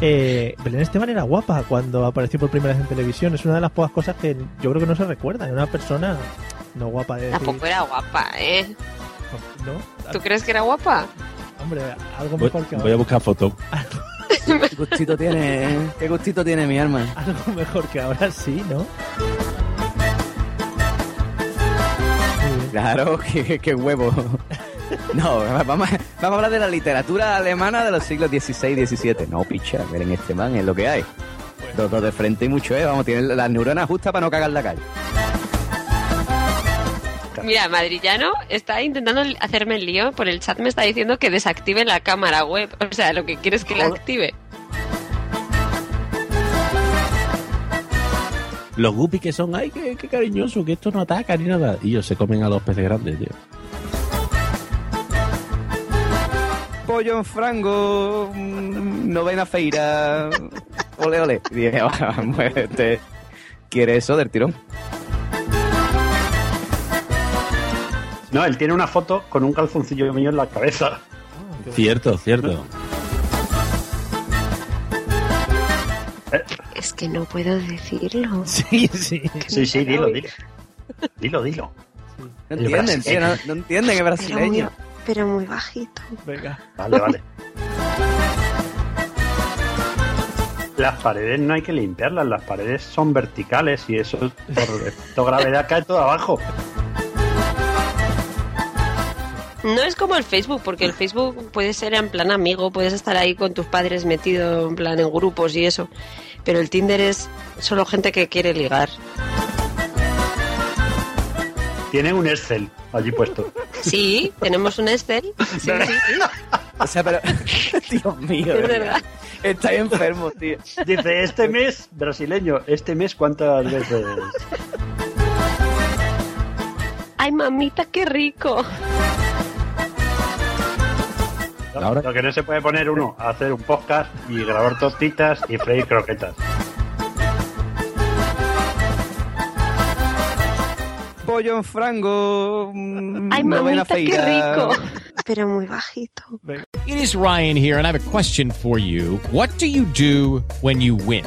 Eh, Belén Esteban era guapa cuando apareció por primera vez en televisión. Es una de las pocas cosas que yo creo que no se recuerda. Era una persona no guapa de decir- Tampoco era guapa, ¿eh? ¿no? ¿Tú crees que era guapa? Hombre, algo Voy, mejor que voy a ahora. buscar fotos. Qué gustito tiene, ¿eh? Qué gustito tiene mi alma. Algo mejor que ahora sí, ¿no? Claro, qué, qué huevo. No, vamos, a- vamos a hablar de la literatura alemana de los siglos XVI y XVII. No, picha, miren este man, es lo que hay. Dos, dos de frente y mucho, ¿eh? Vamos, tienen las neuronas justas para no cagar la calle. Mira, Madrillano está intentando hacerme el lío. Por el chat me está diciendo que desactive la cámara web. O sea, lo que quiere es que la active. Los guppies que son, ay, qué, qué cariñoso, que esto no ataca ni nada. Y ellos se comen a los peces grandes, tío. Pollo en frango, mm, novena feira. Ole, ole. Y dije, "Ah, muérete. ¿Quiere eso del tirón? No, él tiene una foto con un calzoncillo mío en la cabeza. Cierto, cierto. Es que no puedo decirlo. Sí, sí. Sí, sí, dilo, dilo. Dilo, dilo. No entienden, tío, no, entienden, muy, brasileño. Pero muy bajito. Venga. Vale, vale. Las paredes no hay que limpiarlas, las paredes son verticales y eso por efecto gravedad cae todo abajo. No es como el Facebook, porque el Facebook puede ser en plan amigo, puedes estar ahí con tus padres metido en plan en grupos y eso. Pero el Tinder es solo gente que quiere ligar. Tiene un Excel allí puesto. Sí, tenemos un Excel. Sí, sí, sí. O sea, pero. Dios mío. Es verdad. Estáis enfermos, tío. Dice, este mes, brasileño, este mes cuántas veces. Ay, mamita, qué rico. Ahora- Lo que no se puede poner uno, hacer un podcast y grabar tortitas y freír croquetas. Pollo en frango, mm, Ay, novena mamita, qué rico. Pero muy bajito. It is Ryan here, and I have a question for you. What do you do when you win?